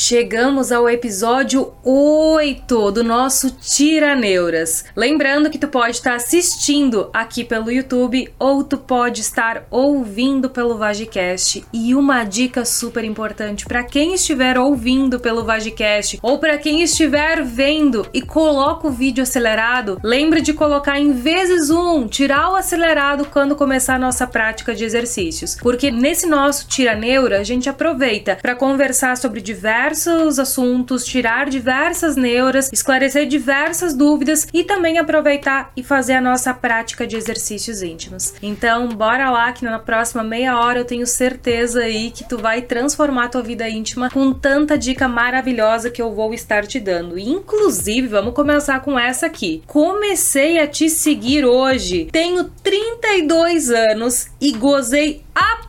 Chegamos ao episódio 8 do nosso Tira Neuras. Lembrando que tu pode estar assistindo aqui pelo YouTube ou tu pode estar ouvindo pelo Vagicast. E uma dica super importante para quem estiver ouvindo pelo Vagicast ou para quem estiver vendo e coloca o vídeo acelerado, lembre de colocar em vezes um, tirar o acelerado quando começar a nossa prática de exercícios, porque nesse nosso Tira Neura a gente aproveita para conversar sobre diversos diversos assuntos, tirar diversas neuras, esclarecer diversas dúvidas e também aproveitar e fazer a nossa prática de exercícios íntimos. Então, bora lá que na próxima meia hora eu tenho certeza aí que tu vai transformar tua vida íntima com tanta dica maravilhosa que eu vou estar te dando. Inclusive, vamos começar com essa aqui. Comecei a te seguir hoje. Tenho 32 anos e gozei a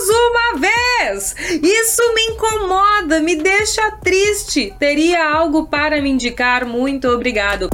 apenas uma vez. Isso me incomoda, me deixa triste. Teria algo para me indicar? Muito obrigado.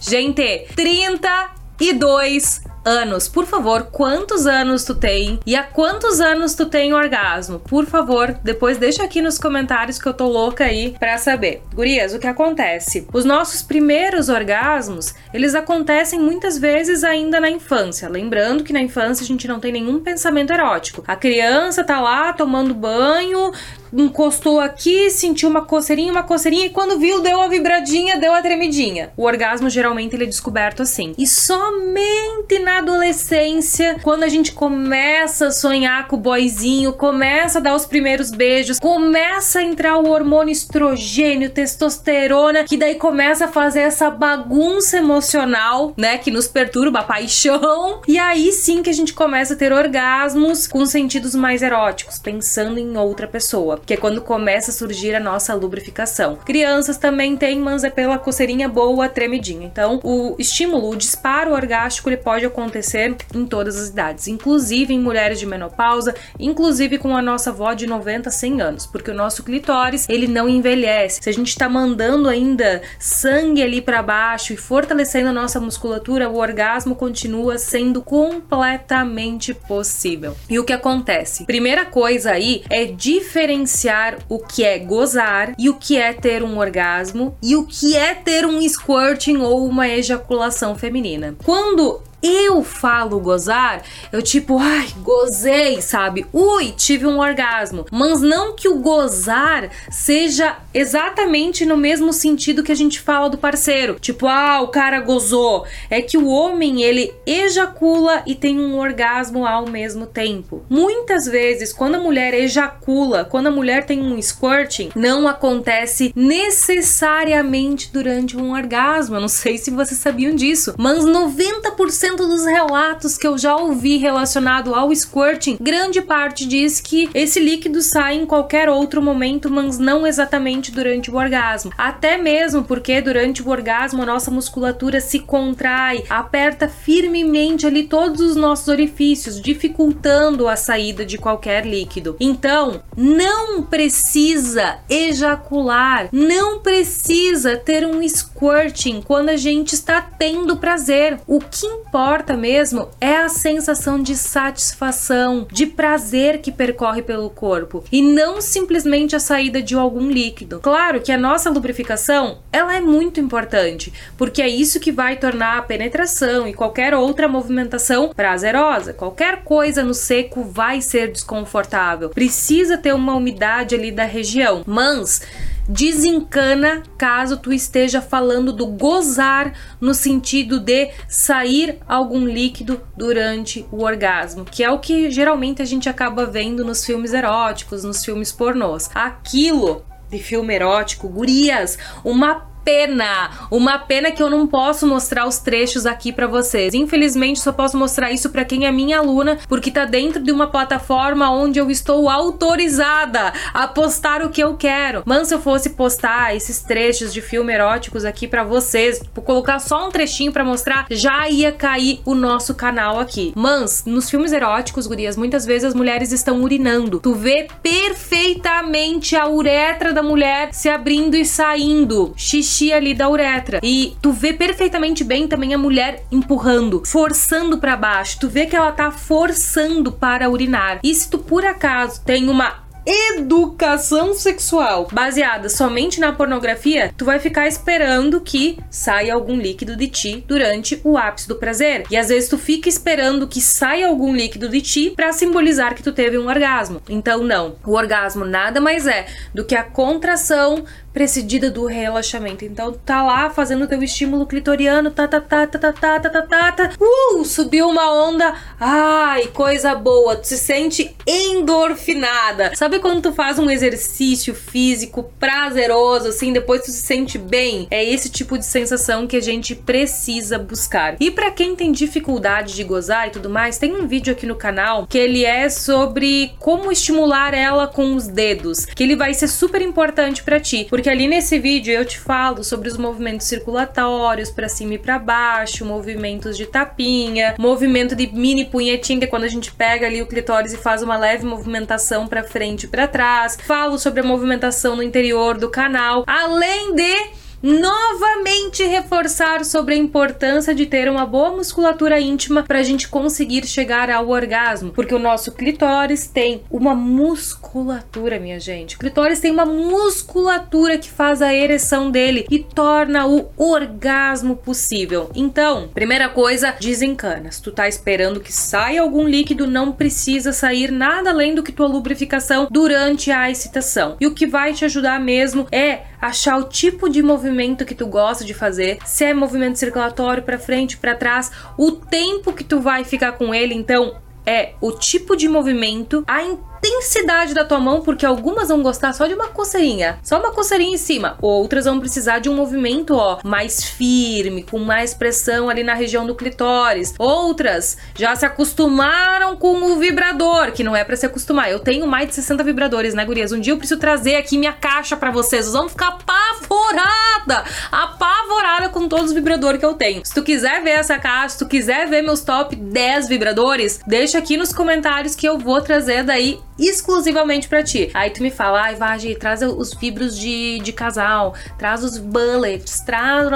Gente, 32 anos. Por favor, quantos anos tu tem e há quantos anos tu tem orgasmo? Por favor, depois deixa aqui nos comentários que eu tô louca aí para saber. Gurias, o que acontece? Os nossos primeiros orgasmos, eles acontecem muitas vezes ainda na infância. Lembrando que na infância a gente não tem nenhum pensamento erótico. A criança tá lá tomando banho, encostou aqui, sentiu uma coceirinha, uma coceirinha e quando viu deu a vibradinha, deu a tremidinha. O orgasmo geralmente ele é descoberto assim. E somente na adolescência, quando a gente começa a sonhar com o boyzinho, começa a dar os primeiros beijos, começa a entrar o hormônio estrogênio, testosterona, que daí começa a fazer essa bagunça emocional, né, que nos perturba a paixão. E aí sim que a gente começa a ter orgasmos com sentidos mais eróticos, pensando em outra pessoa que é quando começa a surgir a nossa lubrificação. Crianças também têm, mas é pela coceirinha boa, tremidinha. Então, o estímulo, o disparo orgástico, ele pode acontecer em todas as idades, inclusive em mulheres de menopausa, inclusive com a nossa avó de 90, 100 anos, porque o nosso clitóris, ele não envelhece. Se a gente está mandando ainda sangue ali para baixo e fortalecendo a nossa musculatura, o orgasmo continua sendo completamente possível. E o que acontece? Primeira coisa aí é diferenciar diferenciar o que é gozar e o que é ter um orgasmo e o que é ter um squirting ou uma ejaculação feminina. Quando eu falo gozar, eu tipo, ai, gozei, sabe? Ui, tive um orgasmo. Mas não que o gozar seja exatamente no mesmo sentido que a gente fala do parceiro. Tipo, ah, o cara gozou. É que o homem, ele ejacula e tem um orgasmo ao mesmo tempo. Muitas vezes, quando a mulher ejacula, quando a mulher tem um squirting, não acontece necessariamente durante um orgasmo. Eu não sei se vocês sabiam disso, mas 90% dos relatos que eu já ouvi relacionado ao squirting, grande parte diz que esse líquido sai em qualquer outro momento, mas não exatamente durante o orgasmo. Até mesmo porque durante o orgasmo a nossa musculatura se contrai, aperta firmemente ali todos os nossos orifícios, dificultando a saída de qualquer líquido. Então, não precisa ejacular, não precisa ter um squirting quando a gente está tendo prazer. O que importa importa mesmo é a sensação de satisfação, de prazer que percorre pelo corpo e não simplesmente a saída de algum líquido. Claro que a nossa lubrificação, ela é muito importante, porque é isso que vai tornar a penetração e qualquer outra movimentação prazerosa. Qualquer coisa no seco vai ser desconfortável. Precisa ter uma umidade ali da região. Mas desencana caso tu esteja falando do gozar no sentido de sair algum líquido durante o orgasmo, que é o que geralmente a gente acaba vendo nos filmes eróticos, nos filmes pornôs. Aquilo de filme erótico, gurias, uma pena, uma pena que eu não posso mostrar os trechos aqui para vocês. Infelizmente, só posso mostrar isso para quem é minha aluna, porque tá dentro de uma plataforma onde eu estou autorizada a postar o que eu quero. Mas se eu fosse postar esses trechos de filme eróticos aqui para vocês, colocar só um trechinho para mostrar, já ia cair o nosso canal aqui. Mas nos filmes eróticos, gurias, muitas vezes as mulheres estão urinando. Tu vê perfeitamente a uretra da mulher se abrindo e saindo. Xixi ali da uretra. E tu vê perfeitamente bem também a mulher empurrando, forçando para baixo. Tu vê que ela tá forçando para urinar. E se tu por acaso tem uma educação sexual baseada somente na pornografia, tu vai ficar esperando que saia algum líquido de ti durante o ápice do prazer. E às vezes tu fica esperando que saia algum líquido de ti para simbolizar que tu teve um orgasmo. Então não, o orgasmo nada mais é do que a contração precedida do relaxamento. Então tá lá fazendo teu estímulo clitoriano, tá tá tá tá tá tá tá tá, tá, tá. uh, subiu uma onda, ai, coisa boa, tu se sente endorfinada. Sabe quando tu faz um exercício físico prazeroso assim, depois tu se sente bem? É esse tipo de sensação que a gente precisa buscar. E para quem tem dificuldade de gozar e tudo mais, tem um vídeo aqui no canal que ele é sobre como estimular ela com os dedos, que ele vai ser super importante para ti, porque porque ali nesse vídeo eu te falo sobre os movimentos circulatórios para cima e para baixo, movimentos de tapinha, movimento de mini punhetinha, que é quando a gente pega ali o clitóris e faz uma leve movimentação para frente e para trás. Falo sobre a movimentação no interior do canal, além de novamente reforçar sobre a importância de ter uma boa musculatura íntima para a gente conseguir chegar ao orgasmo, porque o nosso clitóris tem uma musculatura, minha gente. O clitóris tem uma musculatura que faz a ereção dele e torna o orgasmo possível. Então, primeira coisa, desencana. Se tu tá esperando que saia algum líquido, não precisa sair nada além do que tua lubrificação durante a excitação. E o que vai te ajudar mesmo é achar o tipo de movimento que tu gosta de fazer, se é movimento circulatório para frente, para trás, o tempo que tu vai ficar com ele, então é o tipo de movimento, a intensidade da tua mão, porque algumas vão gostar só de uma coceirinha, só uma coceirinha em cima. Outras vão precisar de um movimento, ó, mais firme, com mais pressão ali na região do clitóris. Outras já se acostumaram com o vibrador, que não é para se acostumar. Eu tenho mais de 60 vibradores, né, gurias? Um dia eu preciso trazer aqui minha caixa para vocês. Vocês vão ficar apavorada, apavorada com todos os vibradores que eu tenho. Se tu quiser ver essa caixa, se tu quiser ver meus top 10 vibradores, deixa aqui nos comentários que eu vou trazer daí exclusivamente para ti. Aí tu me fala, ai, Vagi, traz os fibros de, de casal, traz os bullets, traz.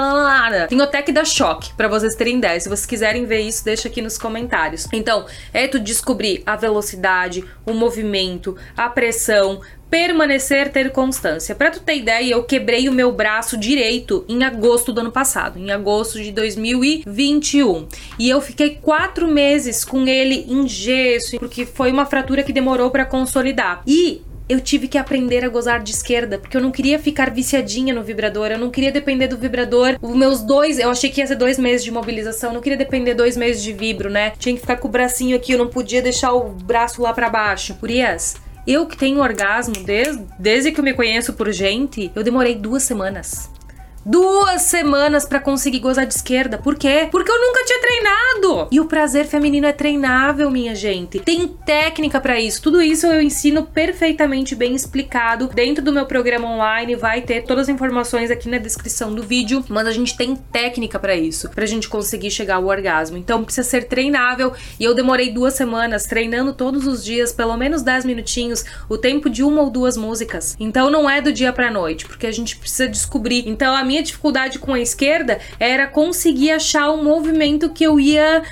Tenho até que dar choque para vocês terem ideia. Se vocês quiserem ver isso, deixa aqui nos comentários. Então, é tu descobrir a velocidade, o movimento, a pressão, permanecer, ter constância. Para tu ter ideia, eu quebrei o meu braço direito em agosto do ano passado, em agosto de 2021. E eu fiquei quatro meses com ele em gesso, porque foi uma fratura que demorou para consolidar. E eu tive que aprender a gozar de esquerda, porque eu não queria ficar viciadinha no vibrador, eu não queria depender do vibrador. Os meus dois, eu achei que ia ser dois meses de mobilização, não queria depender dois meses de vibro, né? Tinha que ficar com o bracinho aqui, eu não podia deixar o braço lá para baixo. Urias, eu que tenho orgasmo desde, desde que eu me conheço por gente, eu demorei duas semanas duas semanas para conseguir gozar de esquerda. Por quê? Porque eu nunca tinha treinado. E o prazer feminino é treinável, minha gente. Tem técnica para isso. Tudo isso eu ensino perfeitamente bem explicado dentro do meu programa online. Vai ter todas as informações aqui na descrição do vídeo. Mas a gente tem técnica para isso, pra gente conseguir chegar ao orgasmo. Então precisa ser treinável. E eu demorei duas semanas treinando todos os dias, pelo menos 10 minutinhos, o tempo de uma ou duas músicas. Então não é do dia pra noite, porque a gente precisa descobrir. Então a minha minha dificuldade com a esquerda era conseguir achar um movimento que eu ia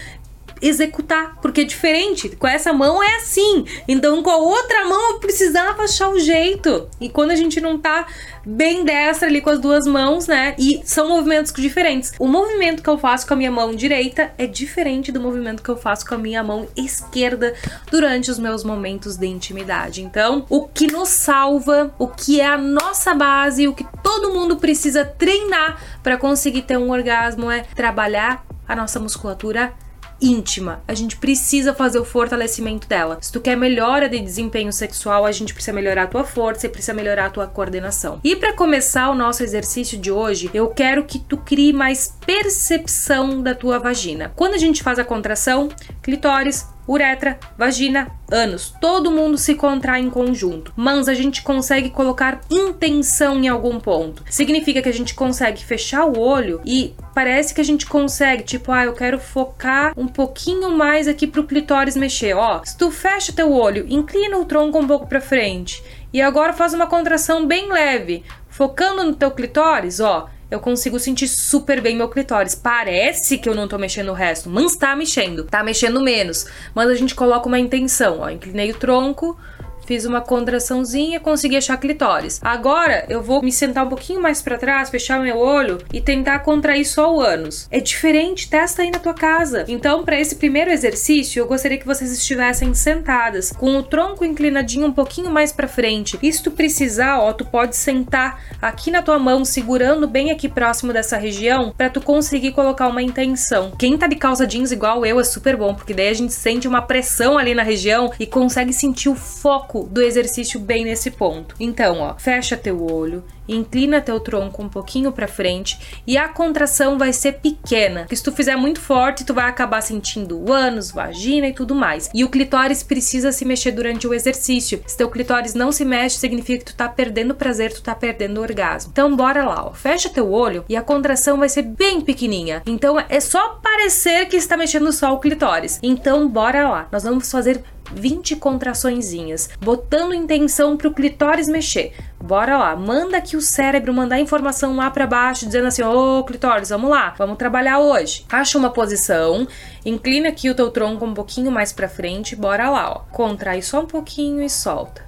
executar, porque é diferente. Com essa mão é assim, então com a outra mão eu precisava achar o jeito. E quando a gente não tá bem destra ali com as duas mãos, né? E são movimentos diferentes. O movimento que eu faço com a minha mão direita é diferente do movimento que eu faço com a minha mão esquerda durante os meus momentos de intimidade. Então, o que nos salva, o que é a nossa base, o que todo mundo precisa treinar para conseguir ter um orgasmo é trabalhar a nossa musculatura íntima. A gente precisa fazer o fortalecimento dela. Se tu quer melhora de desempenho sexual, a gente precisa melhorar a tua força e precisa melhorar a tua coordenação. E para começar o nosso exercício de hoje, eu quero que tu crie mais percepção da tua vagina. Quando a gente faz a contração, clitóris, uretra, vagina, ânus. Todo mundo se contrai em conjunto, mas a gente consegue colocar intenção em algum ponto. Significa que a gente consegue fechar o olho e parece que a gente consegue, tipo, ah, eu quero focar um pouquinho mais aqui pro clitóris mexer. Ó, se tu fecha teu olho, inclina o tronco um pouco para frente e agora faz uma contração bem leve, focando no teu clitóris, ó eu consigo sentir super bem meu clitóris. Parece que eu não tô mexendo o resto, mas tá mexendo, tá mexendo menos. Mas a gente coloca uma intenção, ó. Inclinei o tronco, fiz uma contraçãozinha, consegui achar clitóris. Agora eu vou me sentar um pouquinho mais para trás, fechar meu olho e tentar contrair só o ânus. É diferente, testa aí na tua casa. Então, para esse primeiro exercício, eu gostaria que vocês estivessem sentadas, com o tronco inclinadinho um pouquinho mais para frente. E se tu precisar, ó, tu pode sentar aqui na tua mão, segurando bem aqui próximo dessa região, para tu conseguir colocar uma intenção. Quem tá de calça jeans igual eu é super bom, porque daí a gente sente uma pressão ali na região e consegue sentir o foco do exercício bem nesse ponto. Então, ó, fecha teu olho, inclina teu tronco um pouquinho para frente e a contração vai ser pequena. Porque se tu fizer muito forte, tu vai acabar sentindo o ânus, vagina e tudo mais. E o clitóris precisa se mexer durante o exercício. Se teu clitóris não se mexe, significa que tu tá perdendo prazer, tu tá perdendo orgasmo. Então bora lá, ó. Fecha teu olho e a contração vai ser bem pequenininha. Então é só parecer que está mexendo só o clitóris. Então bora lá. Nós vamos fazer 20 contraçõezinhas, botando intenção pro clitóris mexer. Bora lá, manda aqui o cérebro mandar informação lá para baixo, dizendo assim: "Ô, clitóris, vamos lá, vamos trabalhar hoje". Acha uma posição, inclina aqui o teu tronco um pouquinho mais para frente, bora lá, ó. Contrai só um pouquinho e solta.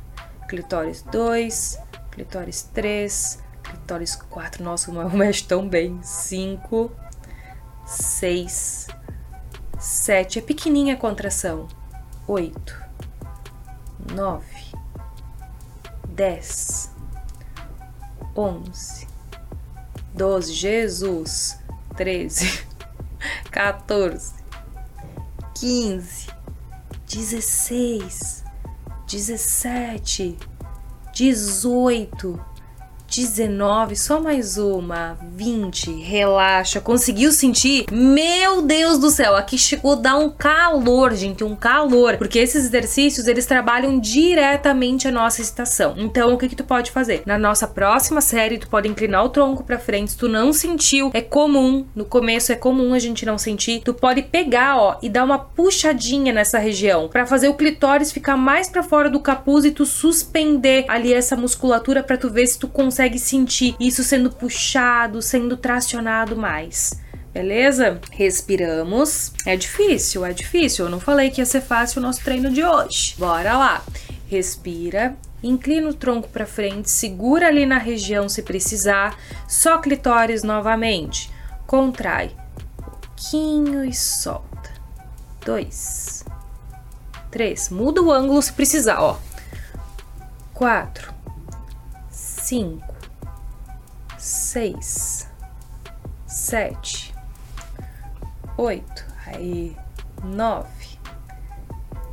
Clitóris 2, clitóris 3, clitóris 4. Nossa, não mexe tão bem. 5, 6, 7. É pequenininha a contração oito, nove, dez, onze, doze, Jesus, treze, quatorze, quinze, dezesseis, dezessete, dezoito 19, só mais uma, 20, relaxa, conseguiu sentir? Meu Deus do céu, aqui chegou a dar um calor, gente, um calor, porque esses exercícios, eles trabalham diretamente a nossa excitação. Então, o que que tu pode fazer? Na nossa próxima série, tu pode inclinar o tronco para frente, se tu não sentiu, é comum, no começo é comum a gente não sentir, tu pode pegar, ó, e dar uma puxadinha nessa região, para fazer o clitóris ficar mais para fora do capuz e tu suspender ali essa musculatura para tu ver se tu consegue consegue sentir isso sendo puxado, sendo tracionado mais. Beleza? Respiramos. É difícil, é difícil. Eu não falei que ia ser fácil o nosso treino de hoje. Bora lá. Respira. Inclina o tronco para frente, segura ali na região se precisar. Só clitóris novamente. Contrai. Pouquinho e solta. Dois. Três. Muda o ângulo se precisar, ó. Quatro cinco, seis, sete, oito, aí nove,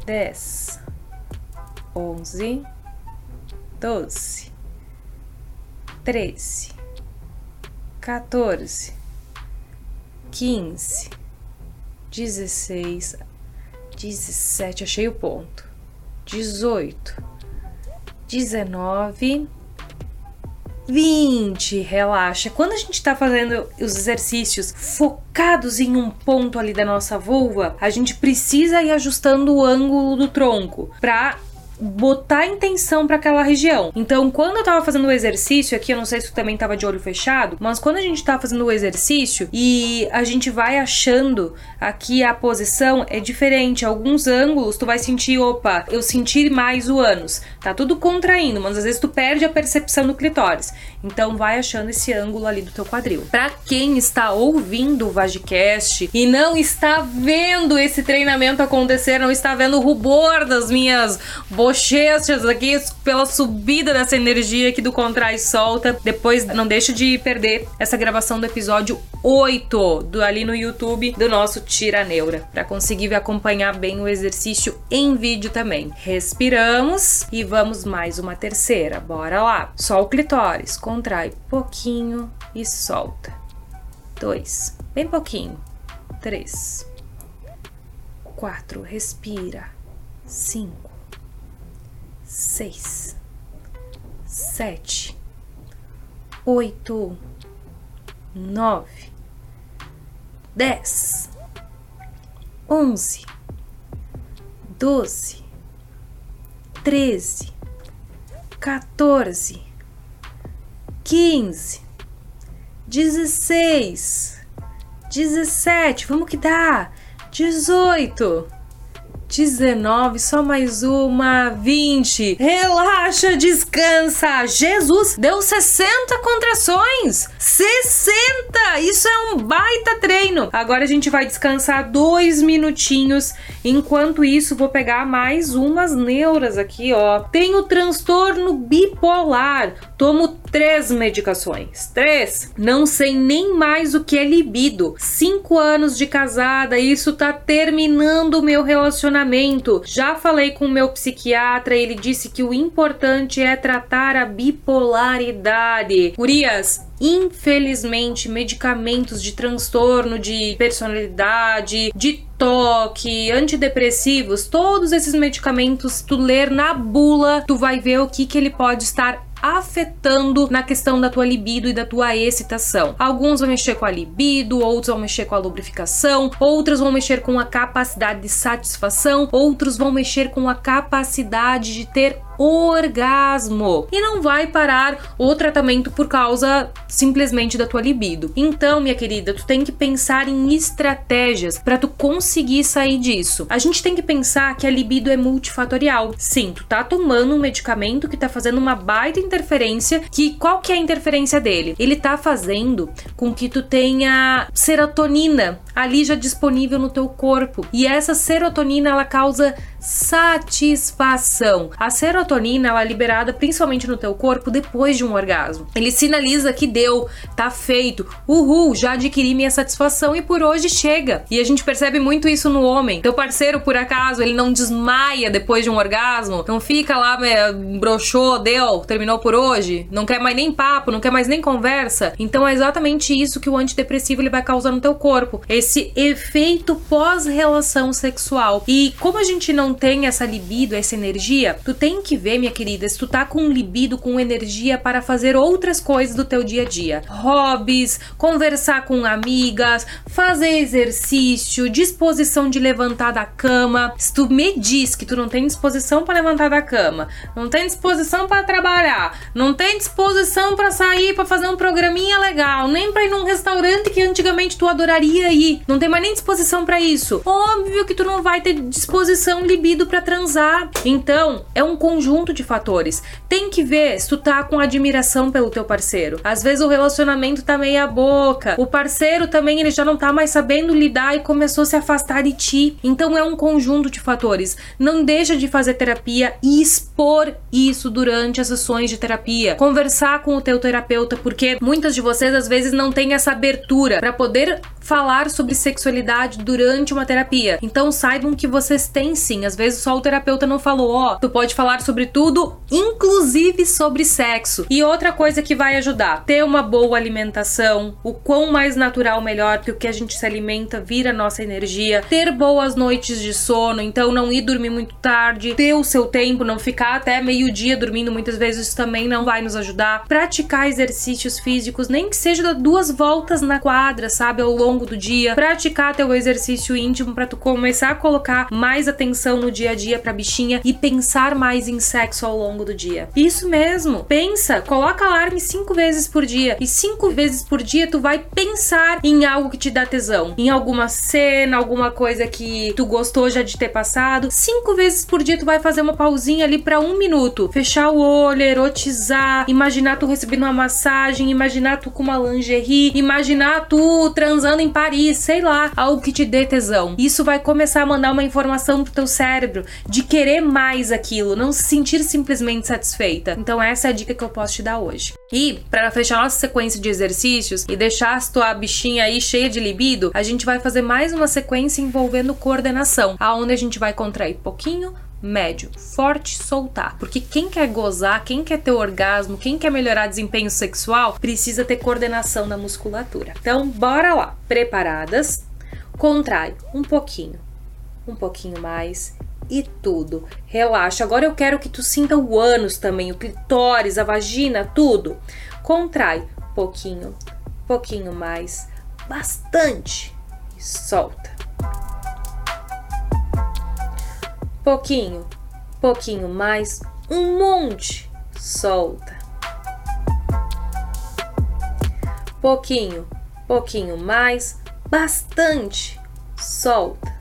dez, onze, doze, treze, 14, 15, 16, 17, achei o ponto. 18, 19, 20, relaxa. Quando a gente tá fazendo os exercícios focados em um ponto ali da nossa vulva, a gente precisa ir ajustando o ângulo do tronco para botar intenção para aquela região. Então, quando eu tava fazendo o exercício aqui, eu não sei se tu também tava de olho fechado, mas quando a gente tá fazendo o exercício e a gente vai achando aqui a posição é diferente, alguns ângulos tu vai sentir, opa, eu senti mais o ânus. Tá tudo contraindo, mas às vezes tu perde a percepção do clitóris. Então, vai achando esse ângulo ali do teu quadril. Para quem está ouvindo o Vagicast e não está vendo esse treinamento acontecer, não está vendo o rubor das minhas bochechas aqui pela subida dessa energia aqui do contrai solta. Depois não deixa de perder essa gravação do episódio 8 do ali no YouTube do nosso Tira Neura, para conseguir acompanhar bem o exercício em vídeo também. Respiramos e vamos mais uma terceira. Bora lá. Só o clitóris, contrai pouquinho e solta. Dois, bem pouquinho. Três, quatro, respira. Cinco seis, sete, oito, nove, dez, onze, doze, treze, quatorze, quinze, dezesseis, dezessete, vamos que dá, dezoito 19, só mais uma, 20. Relaxa, descansa. Jesus, deu 60 contrações. 60! Isso é um baita treino. Agora a gente vai descansar dois minutinhos. Enquanto isso, vou pegar mais umas neuras aqui, ó. Tenho transtorno bipolar. Tomo três medicações. Três. Não sei nem mais o que é libido. Cinco anos de casada, isso tá terminando o meu relacionamento. Já falei com o meu psiquiatra, ele disse que o importante é tratar a bipolaridade. Urias, infelizmente, medicamentos de transtorno de personalidade, de toque, antidepressivos, todos esses medicamentos, tu ler na bula, tu vai ver o que que ele pode estar afetando na questão da tua libido e da tua excitação. Alguns vão mexer com a libido, outros vão mexer com a lubrificação, outros vão mexer com a capacidade de satisfação, outros vão mexer com a capacidade de ter orgasmo e não vai parar o tratamento por causa simplesmente da tua libido. Então, minha querida, tu tem que pensar em estratégias para tu conseguir sair disso. A gente tem que pensar que a libido é multifatorial. Sim, tu tá tomando um medicamento que tá fazendo uma baita interferência, que qual que é a interferência dele? Ele tá fazendo com que tu tenha serotonina ali já disponível no teu corpo. E essa serotonina ela causa satisfação. A serotonina ela é liberada principalmente no teu corpo depois de um orgasmo. Ele sinaliza que deu, tá feito. Uhul, já adquiri minha satisfação e por hoje chega. E a gente percebe muito isso no homem. Teu parceiro, por acaso, ele não desmaia depois de um orgasmo, não fica lá, broxou, deu, terminou por hoje, não quer mais nem papo, não quer mais nem conversa. Então é exatamente isso que o antidepressivo ele vai causar no teu corpo. Esse efeito pós-relação sexual. E como a gente não tem essa libido, essa energia, tu tem que ver, minha querida, se tu tá com libido, com energia para fazer outras coisas do teu dia a dia. Hobbies, conversar com amigas, fazer exercício, disposição de levantar da cama. Se tu me diz que tu não tem disposição para levantar da cama, não tem disposição para trabalhar, não tem disposição para sair para fazer um programinha legal, nem para ir num restaurante que antigamente tu adoraria ir, não tem mais nem disposição para isso. Óbvio que tu não vai ter disposição libido para transar. Então, é um conjunto de fatores. Tem que ver se tu tá com admiração pelo teu parceiro. Às vezes o relacionamento tá meia boca. O parceiro também ele já não tá mais sabendo lidar e começou a se afastar de ti. Então é um conjunto de fatores. Não deixa de fazer terapia e expor isso durante as sessões de terapia. Conversar com o teu terapeuta porque muitas de vocês às vezes não têm essa abertura para poder falar sobre sexualidade durante uma terapia. Então saibam que vocês têm sim. Às vezes só o terapeuta não falou, ó, oh, tu pode falar sobre tudo, inclusive sobre sexo. E outra coisa que vai ajudar, ter uma boa alimentação, o quão mais natural melhor, porque o que a gente se alimenta vira nossa energia. Ter boas noites de sono, então não ir dormir muito tarde, ter o seu tempo, não ficar até meio-dia dormindo muitas vezes isso também não vai nos ajudar. Praticar exercícios físicos, nem que seja duas voltas na quadra, sabe, ao longo longo do dia, praticar teu exercício íntimo para tu começar a colocar mais atenção no dia a dia pra bichinha e pensar mais em sexo ao longo do dia. Isso mesmo. Pensa, coloca alarme cinco vezes por dia e cinco vezes por dia tu vai pensar em algo que te dá tesão, em alguma cena, alguma coisa que tu gostou já de ter passado. Cinco vezes por dia tu vai fazer uma pausinha ali para um minuto, fechar o olho, erotizar, imaginar tu recebendo uma massagem, imaginar tu com uma lingerie, imaginar tu transando em Paris, sei lá, algo que te dê tesão. Isso vai começar a mandar uma informação pro teu cérebro de querer mais aquilo, não se sentir simplesmente satisfeita. Então essa é a dica que eu posso te dar hoje. E para fechar nossa sequência de exercícios e deixar a tua bichinha aí cheia de libido, a gente vai fazer mais uma sequência envolvendo coordenação, aonde a gente vai contrair pouquinho, médio, forte, soltar. Porque quem quer gozar, quem quer ter orgasmo, quem quer melhorar desempenho sexual, precisa ter coordenação da musculatura. Então, bora lá. Preparadas? Contrai um pouquinho, um pouquinho mais e tudo. Relaxa. Agora eu quero que tu sinta o ânus também, o clitóris, a vagina, tudo. Contrai pouquinho, pouquinho mais, bastante e solta. pouquinho, pouquinho mais, um monte, solta. Pouquinho, pouquinho mais, bastante, solta.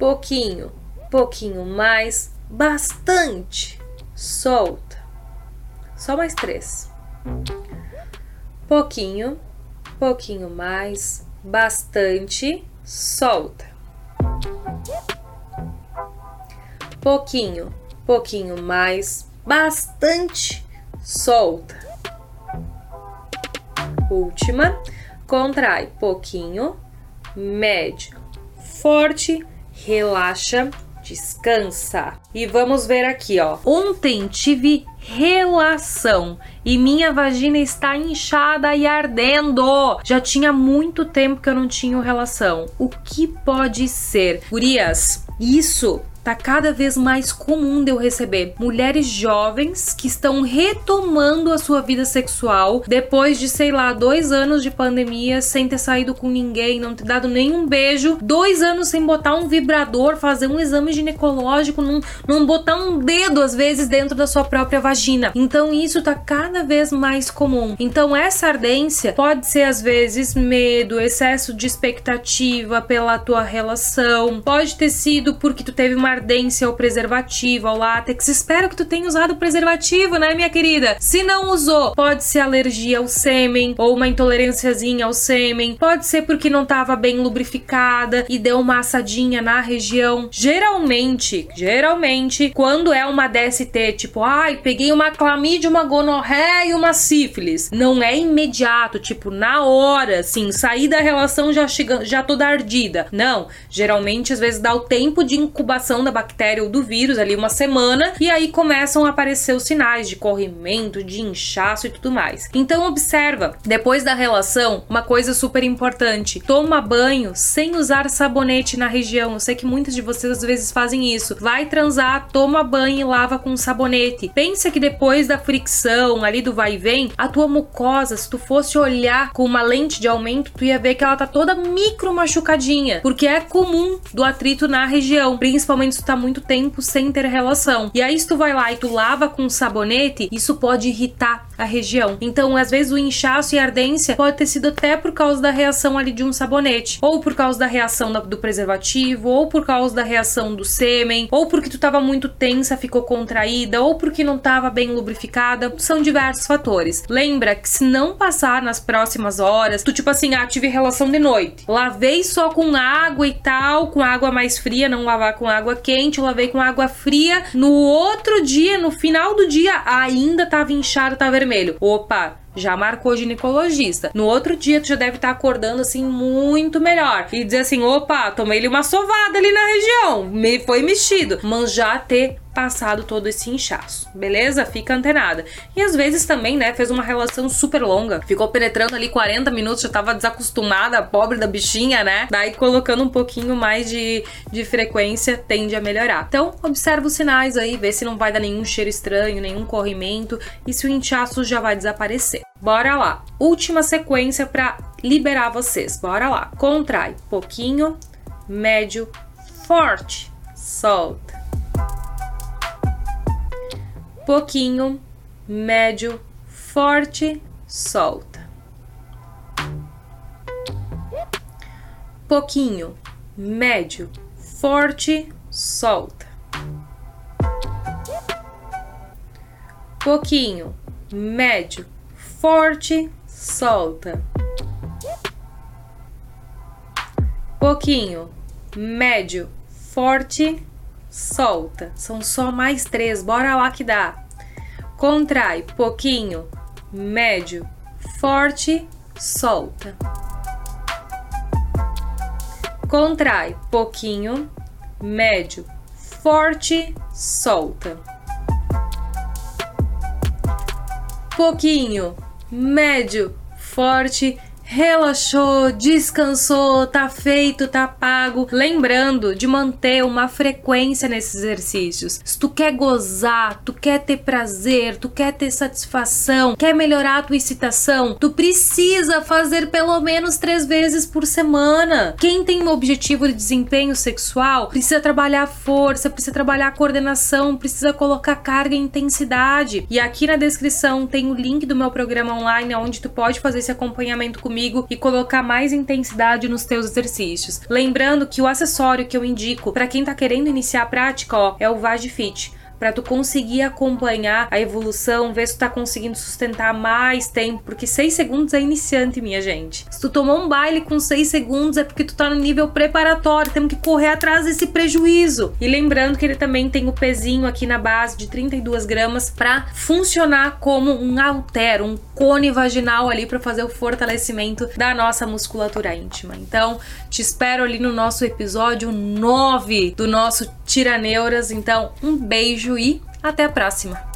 Pouquinho, pouquinho mais, bastante, solta. Só mais três. Pouquinho, pouquinho mais, bastante, solta. Pouquinho, pouquinho mais, bastante, solta. Última, contrai pouquinho, médio, forte, relaxa, descansa. E vamos ver aqui, ó. Ontem tive relação e minha vagina está inchada e ardendo. Já tinha muito tempo que eu não tinha relação. O que pode ser? Gurias, isso tá cada vez mais comum de eu receber mulheres jovens que estão retomando a sua vida sexual depois de, sei lá, dois anos de pandemia sem ter saído com ninguém, não ter dado nenhum beijo, dois anos sem botar um vibrador, fazer um exame ginecológico, não, não botar um dedo às vezes dentro da sua própria vagina. Então isso tá cada vez mais comum. Então essa ardência pode ser às vezes medo, excesso de expectativa pela tua relação, pode ter sido porque tu teve uma ardência ao preservativo, ao látex. Espero que tu tenha usado preservativo, né, minha querida? Se não usou, pode ser alergia ao sêmen ou uma intolerânciazinha ao sêmen. Pode ser porque não estava bem lubrificada e deu uma assadinha na região. Geralmente, geralmente, quando é uma DST, tipo, ai, peguei uma clamídia, uma gonorreia e uma sífilis, não é imediato, tipo, na hora, assim, sair da relação já chega, já toda ardida. Não, geralmente às vezes dá o tempo de incubação da bactéria ou do vírus ali uma semana e aí começam a aparecer os sinais de corrimento, de inchaço e tudo mais. Então observa, depois da relação, uma coisa super importante: toma banho sem usar sabonete na região. Eu sei que muitas de vocês às vezes fazem isso. Vai transar, toma banho e lava com sabonete. Pensa que depois da fricção ali do vai e vem, a tua mucosa, se tu fosse olhar com uma lente de aumento, tu ia ver que ela tá toda micro machucadinha, porque é comum do atrito na região, principalmente se tu tá muito tempo sem ter relação. E aí, se tu vai lá e tu lava com sabonete, isso pode irritar a região. Então, às vezes, o inchaço e ardência pode ter sido até por causa da reação ali de um sabonete, ou por causa da reação do preservativo, ou por causa da reação do sêmen, ou porque tu tava muito tensa, ficou contraída, ou porque não tava bem lubrificada. São diversos fatores. Lembra que se não passar nas próximas horas, tu tipo assim, ah, tive relação de noite, lavei só com água e tal, com água mais fria, não lavar com água quente, lavei com água fria. No outro dia, no final do dia, ainda tava inchado, tá vermelho. Opa, já marcou ginecologista. No outro dia, tu já deve estar tá acordando assim muito melhor. E dizer assim: opa, tomei-lhe uma sovada ali na região, me foi mexido. Mas já ter passado todo esse inchaço, beleza? Fica antenada. E às vezes também, né, fez uma relação super longa, ficou penetrando ali 40 minutos, já tava desacostumada, pobre da bichinha, né? Daí colocando um pouquinho mais de, de frequência tende a melhorar. Então, observa os sinais aí, vê se não vai dar nenhum cheiro estranho, nenhum corrimento e se o inchaço já vai desaparecer. Bora lá. Última sequência para liberar vocês. Bora lá. Contrai pouquinho, médio, forte. Solta pouquinho, médio, forte, solta. Pouquinho, médio, forte, solta. Pouquinho, médio, forte, solta. Pouquinho, médio, forte, solta. São só mais três, bora lá que dá. Contrai, pouquinho, médio, forte, solta. Contrai, pouquinho, médio, forte, solta. Pouquinho, médio, forte, relaxou, descansou, tá feito, tá pago. Lembrando de manter uma frequência nesses exercícios. Se tu quer gozar, tu quer ter prazer, tu quer ter satisfação, quer melhorar a tua excitação, tu precisa fazer pelo menos três vezes por semana. Quem tem um objetivo de desempenho sexual precisa trabalhar força, precisa trabalhar coordenação, precisa colocar carga e intensidade. E aqui na descrição tem o link do meu programa online onde tu pode fazer esse acompanhamento comigo comigo e colocar mais intensidade nos teus exercícios. Lembrando que o acessório que eu indico para quem tá querendo iniciar a prática, ó, é o Vagifit para tu conseguir acompanhar a evolução, ver se tu tá conseguindo sustentar mais tempo, porque 6 segundos é iniciante, minha gente. Se tu tomou um baile com 6 segundos é porque tu tá no nível preparatório, temos que correr atrás desse prejuízo. E lembrando que ele também tem o pezinho aqui na base de 32 gramas para funcionar como um halter, um cone vaginal ali para fazer o fortalecimento da nossa musculatura íntima. Então, te espero ali no nosso episódio 9 do nosso Tiraneuras. Então, um beijo e até a próxima!